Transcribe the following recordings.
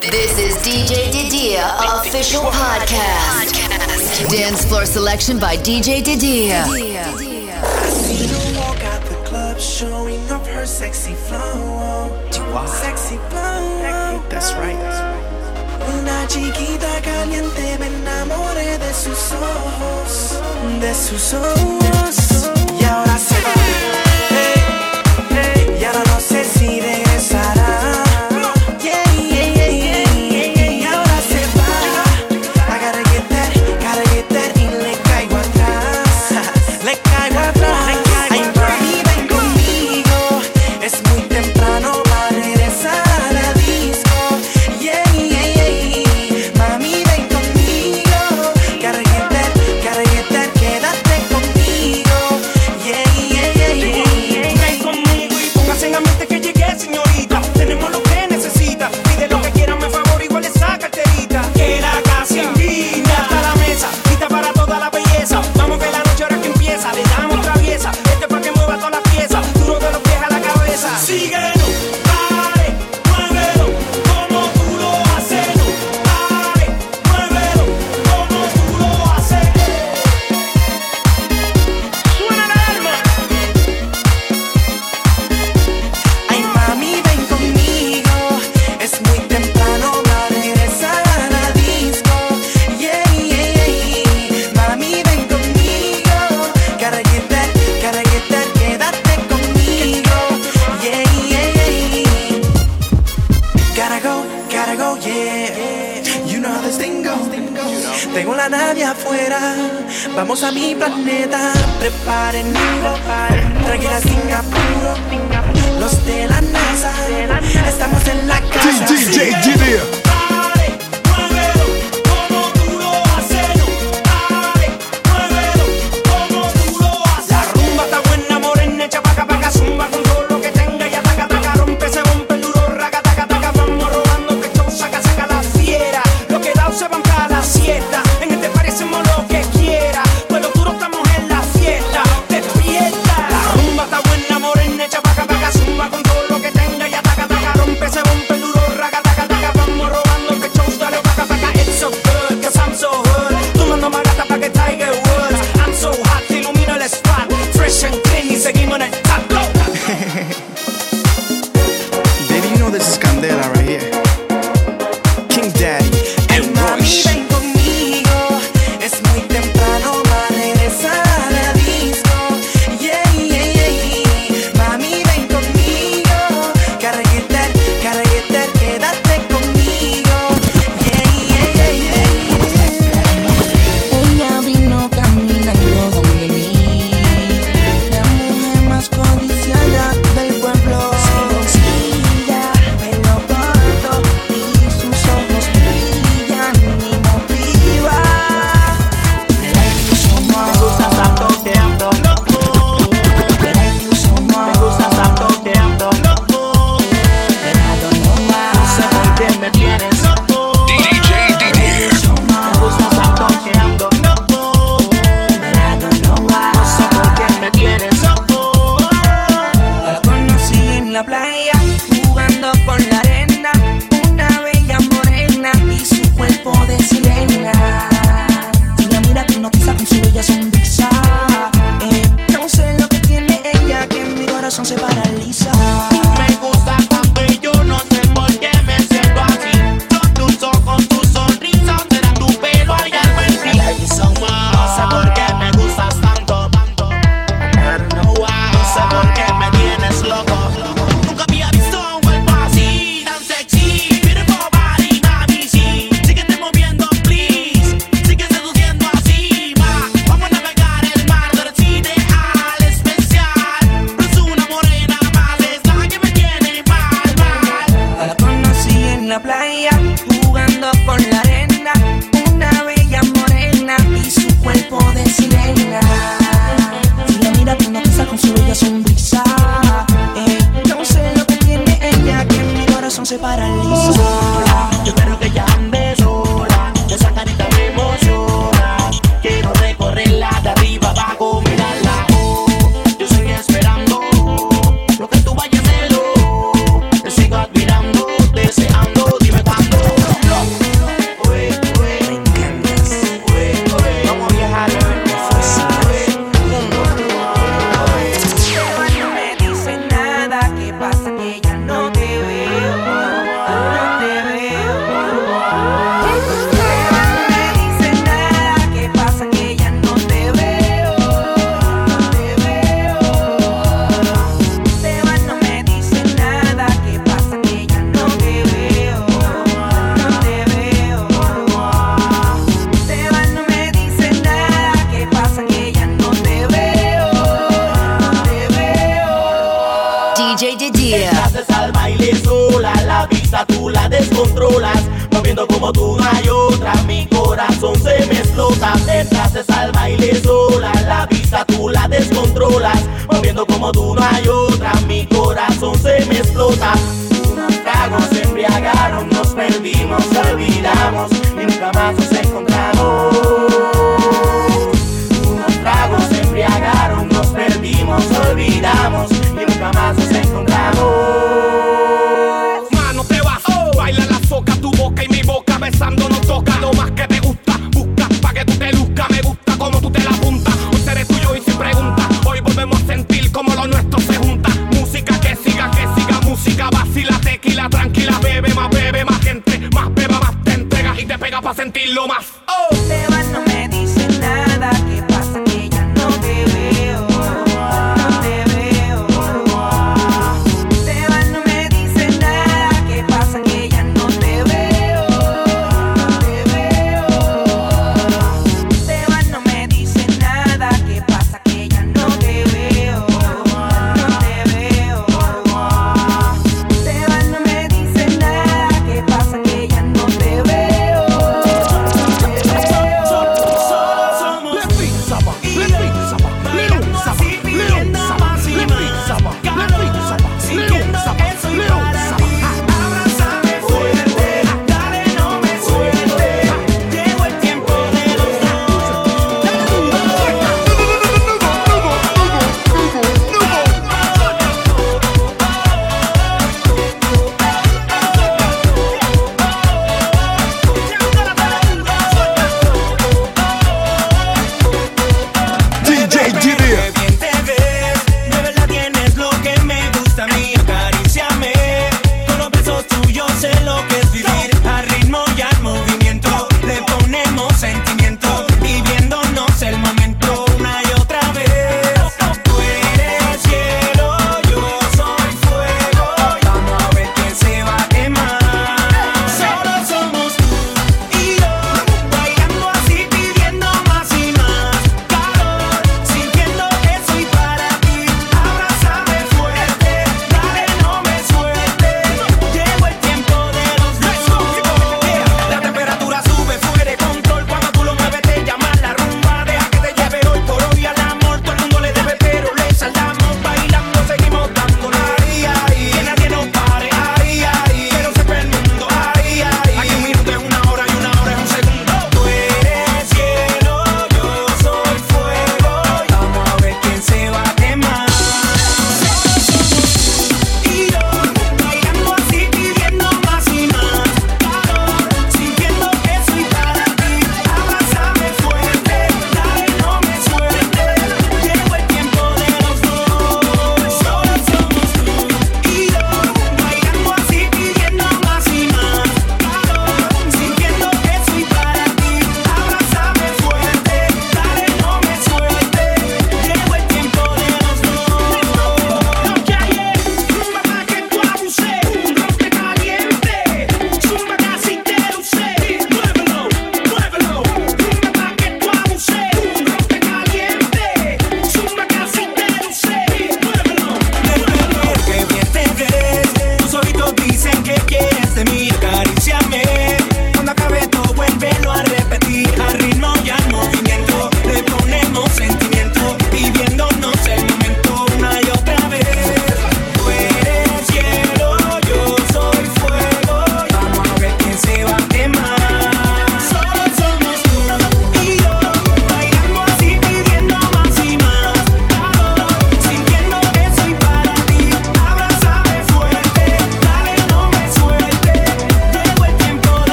This is DJ Didier official podcast. Dance floor selection by DJ Didier. Showing up her sexy flow. Sexy flow. That's right. Una chiquita caliente me enamoré de sus ojos, de sus ojos. cheio de controlas, moviendo como tú no hay otra. Mi corazón se me explota, detrás se salva y le sola. La vista tú la descontrolas, moviendo como tú no hay otra. Mi corazón se me explota. Nos cagos se embriagaron, nos perdimos, olvidamos, nunca más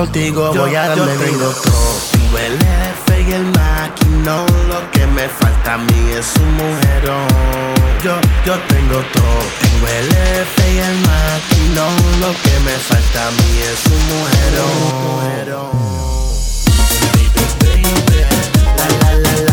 contigo yo, voy a darme yo tengo todo. Tú el jefe y el maquinón. Lo que me falta a mí es un mujerón. Yo, yo tengo todo. Tengo el jefe y el maquinón. Lo que me falta a mí es un mujerón. mujerón. La, la, la,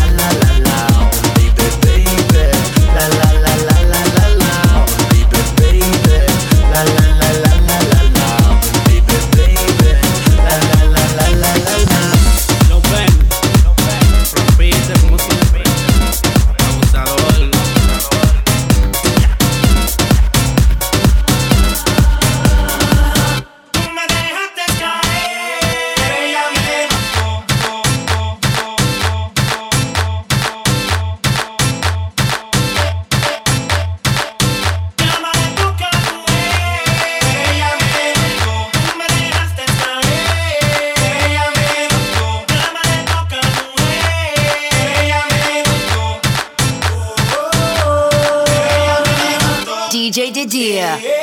Yeah.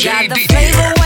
DJ Got the flavor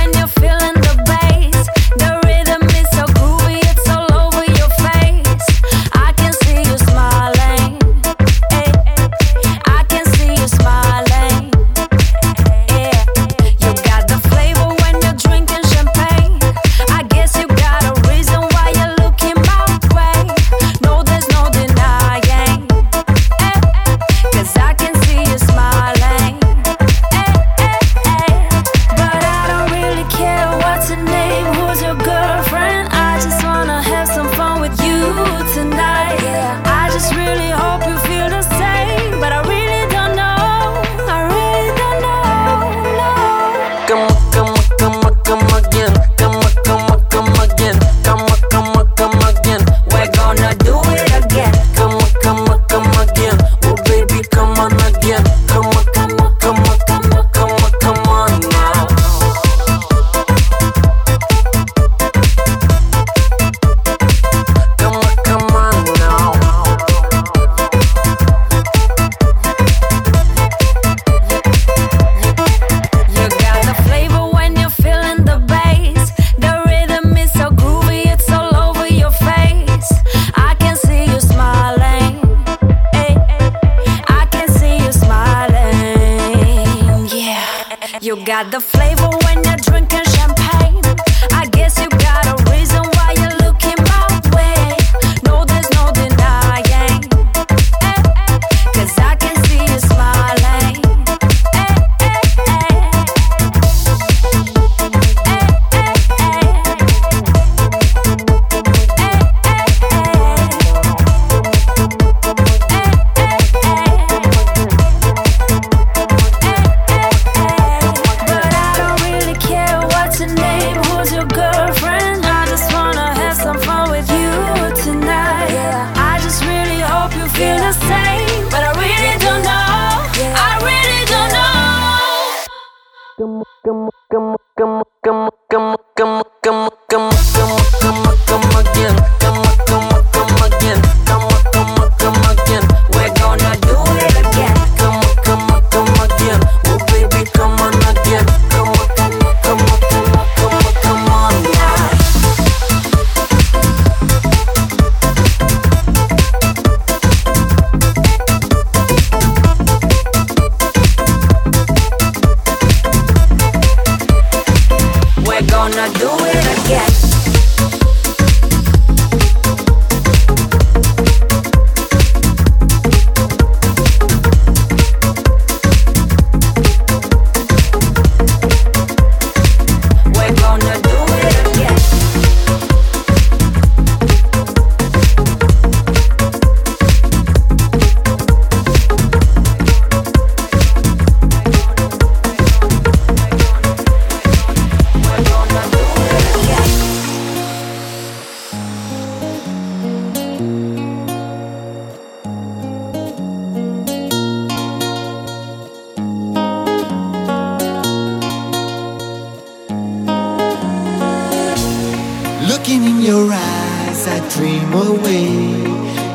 Looking in your eyes, I dream away.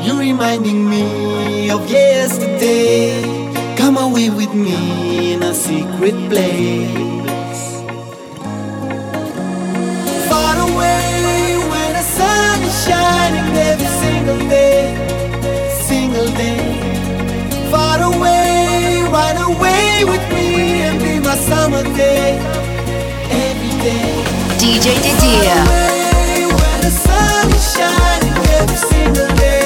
You're reminding me of yesterday. Come away with me in a secret place. Far away where the sun is shining every single day. Single day. Far away, run away with me and be my summer day. Every day. DJ Didier shining every single day.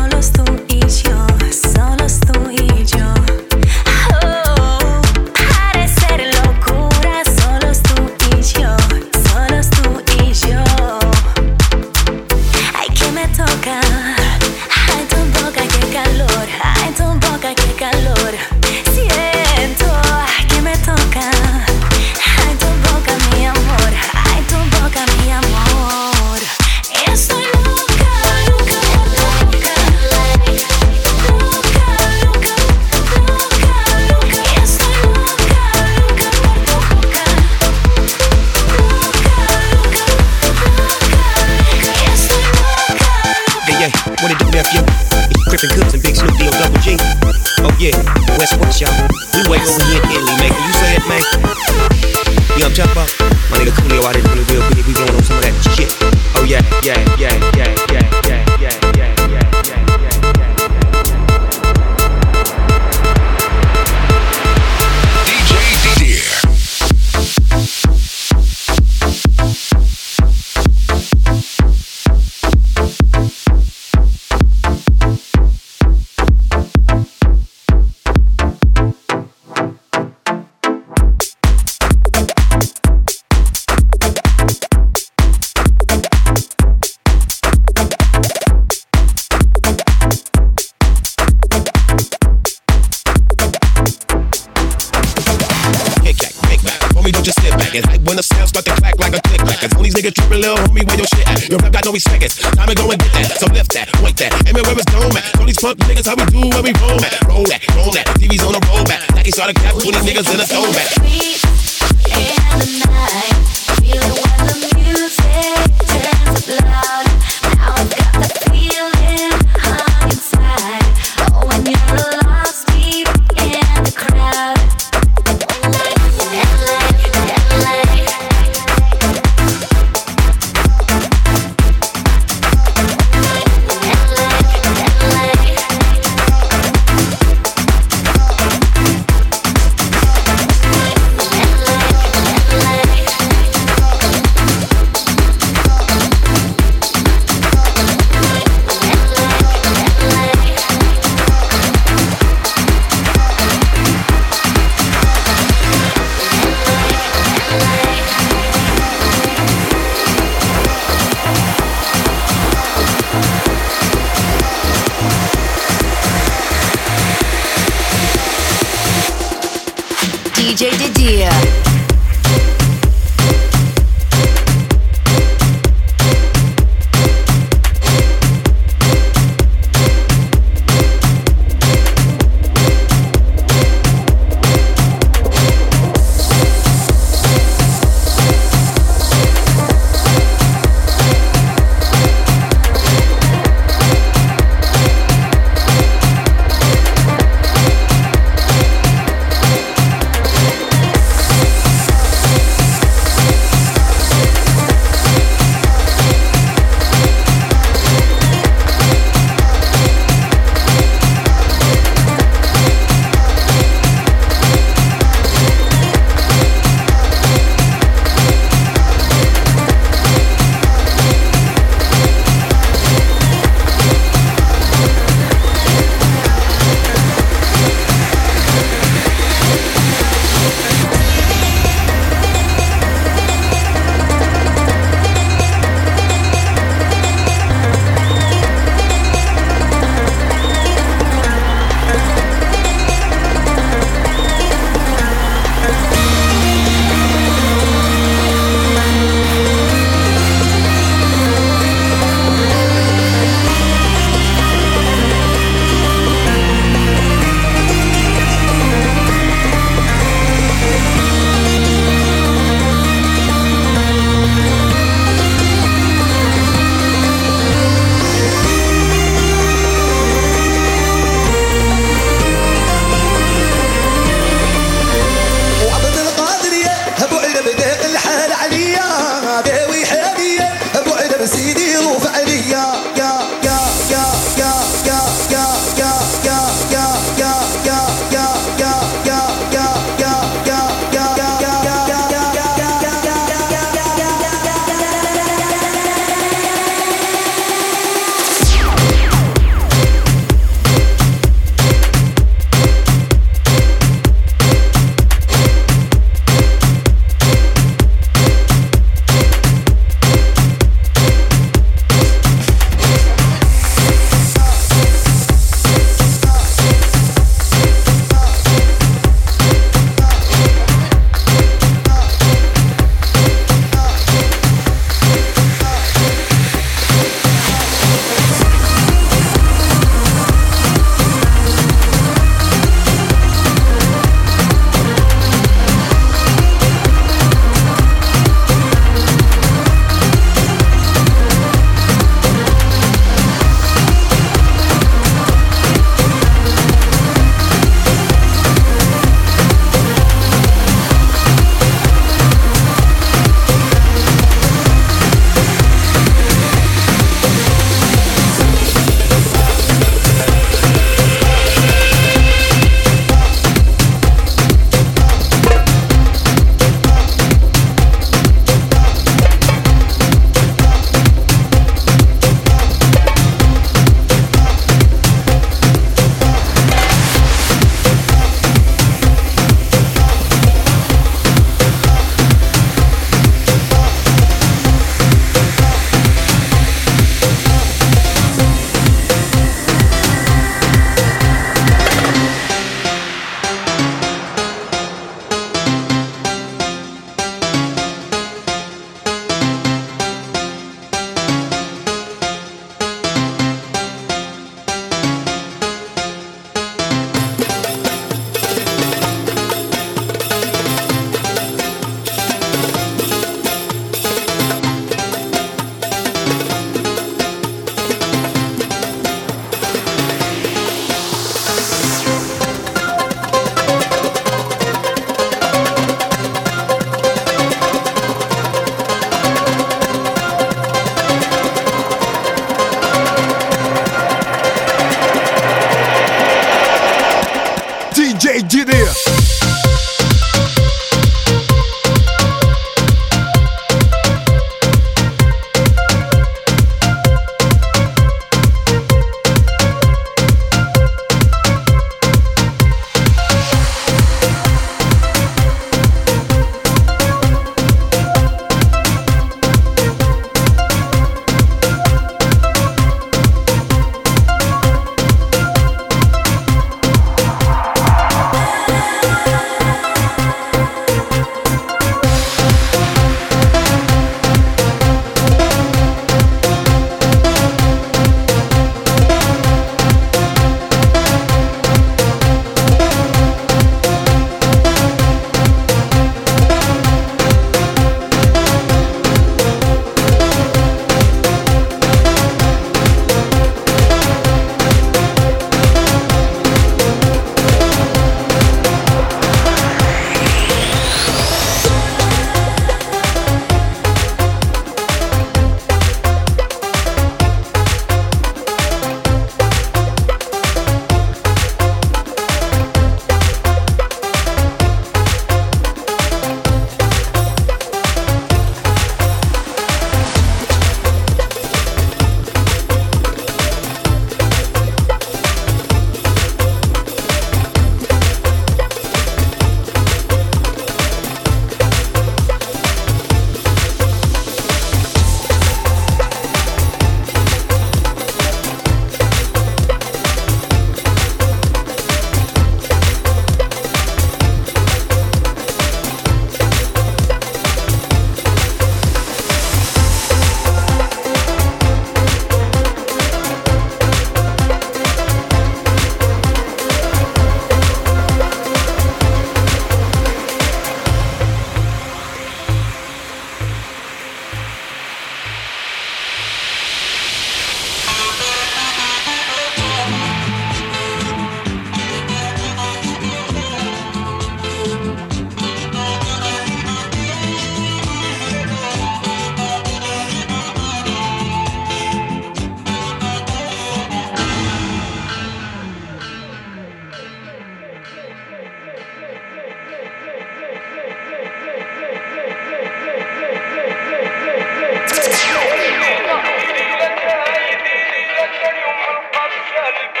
DJ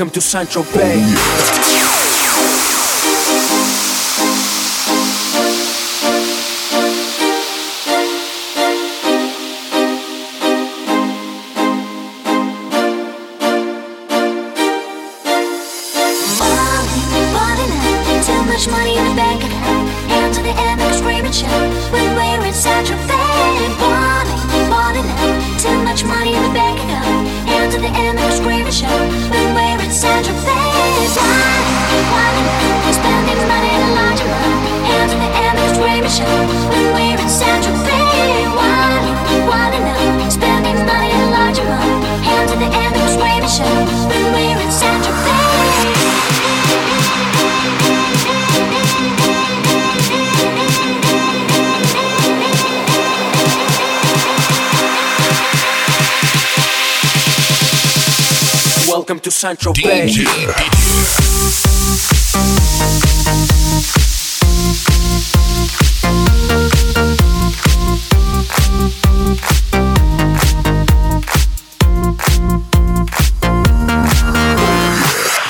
Welcome to Sancho Bay. Welcome to Central Bay.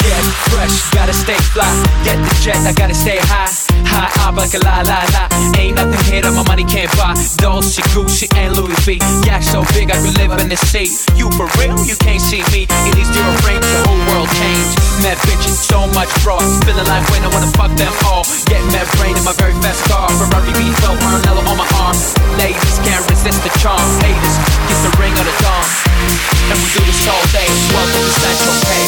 Get fresh, gotta stay fly. Get the jet, I gotta stay high. High up like a la la la. Ain't nothing here that my money can't buy. Dolce, Gucci, and Louis V. Yak so big I could live in the sea. You for real? You can't see me. In these zero bitches, so much fraud. Feeling like when I wanna fuck them all. Get mad brain in my very fast car. Ferrari V12, Maranello on my arm. Ladies can't resist the charm. Haters, get the ring of the dawn. And we do this all day. Welcome to Central Bay.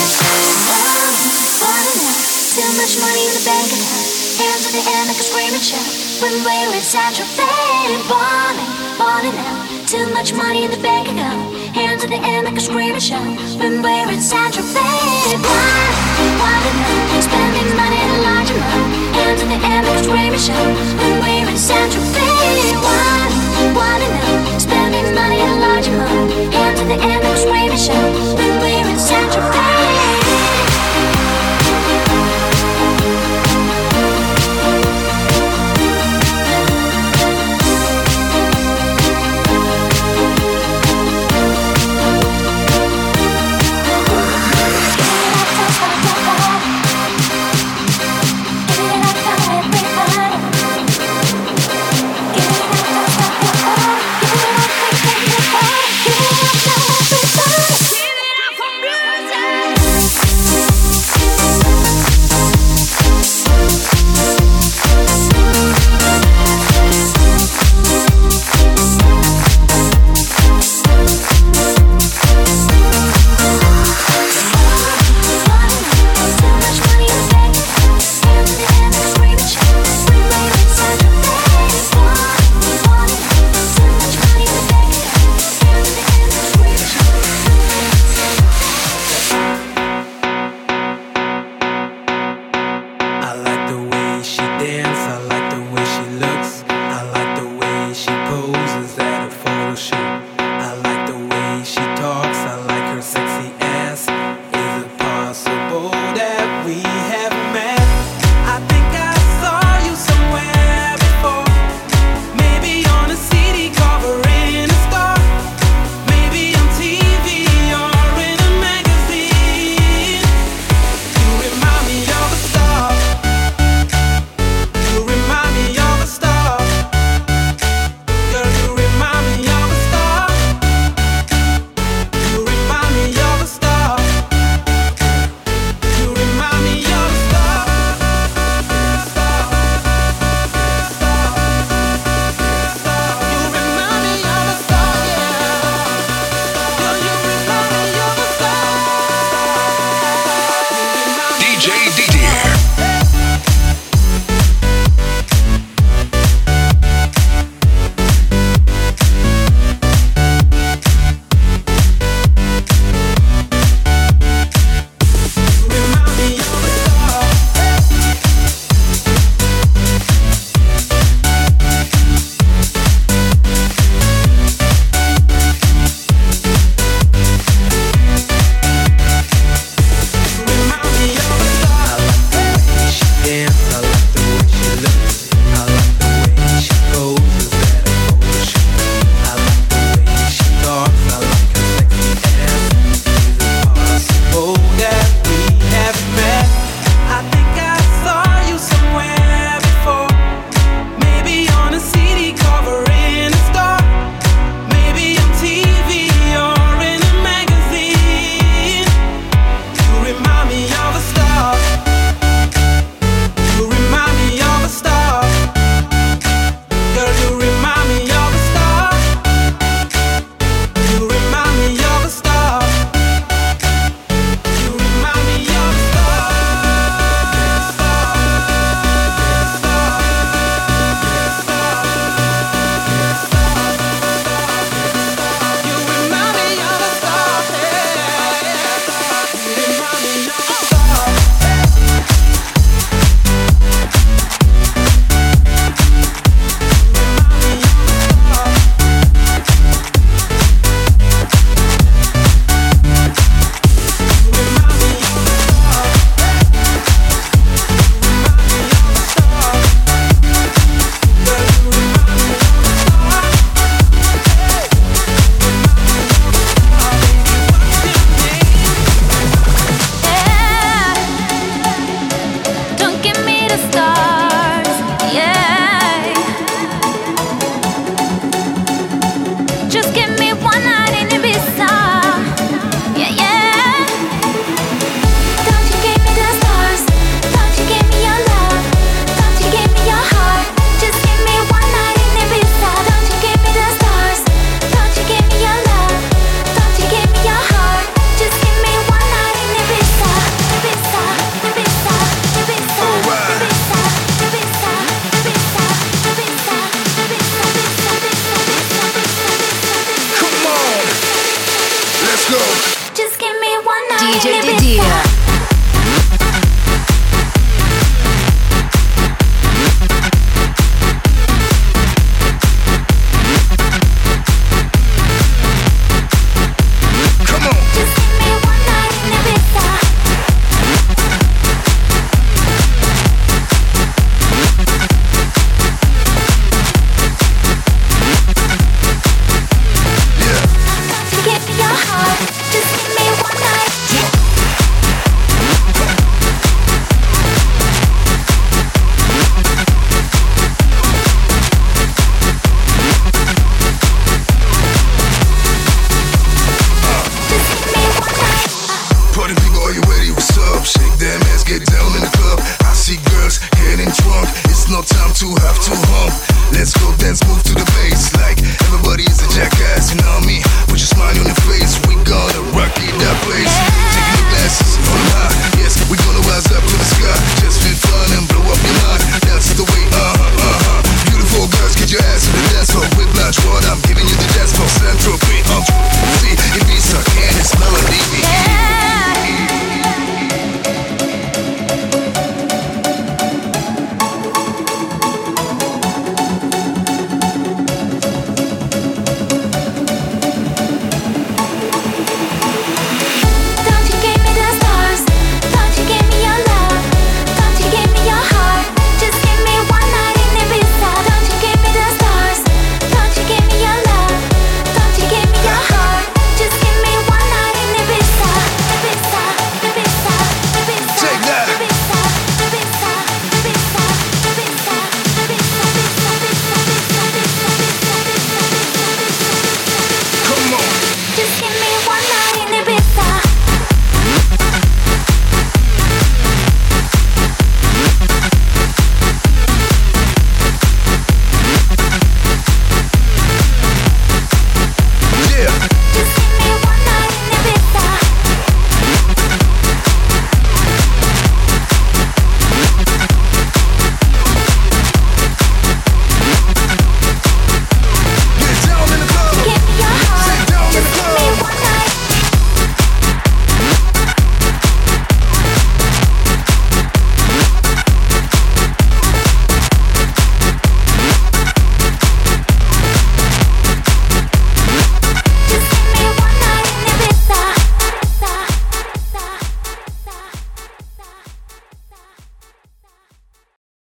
Too much money in the bank account. Hands in the air, make us scream and shout. When we're in Central Bay, ballin', ballin' out. Too much money in the bank account. Hands in the air, make us scream and. When we're in Central Bay, ballin', ballin' out. Spending money in a large amount. Hands in the air, make us scream and. When we're in Central Bay, ballin', ballin' out. Spending money in a large amount. Hands in the air, make us scream and.